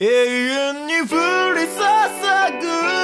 永遠に降り注ぐ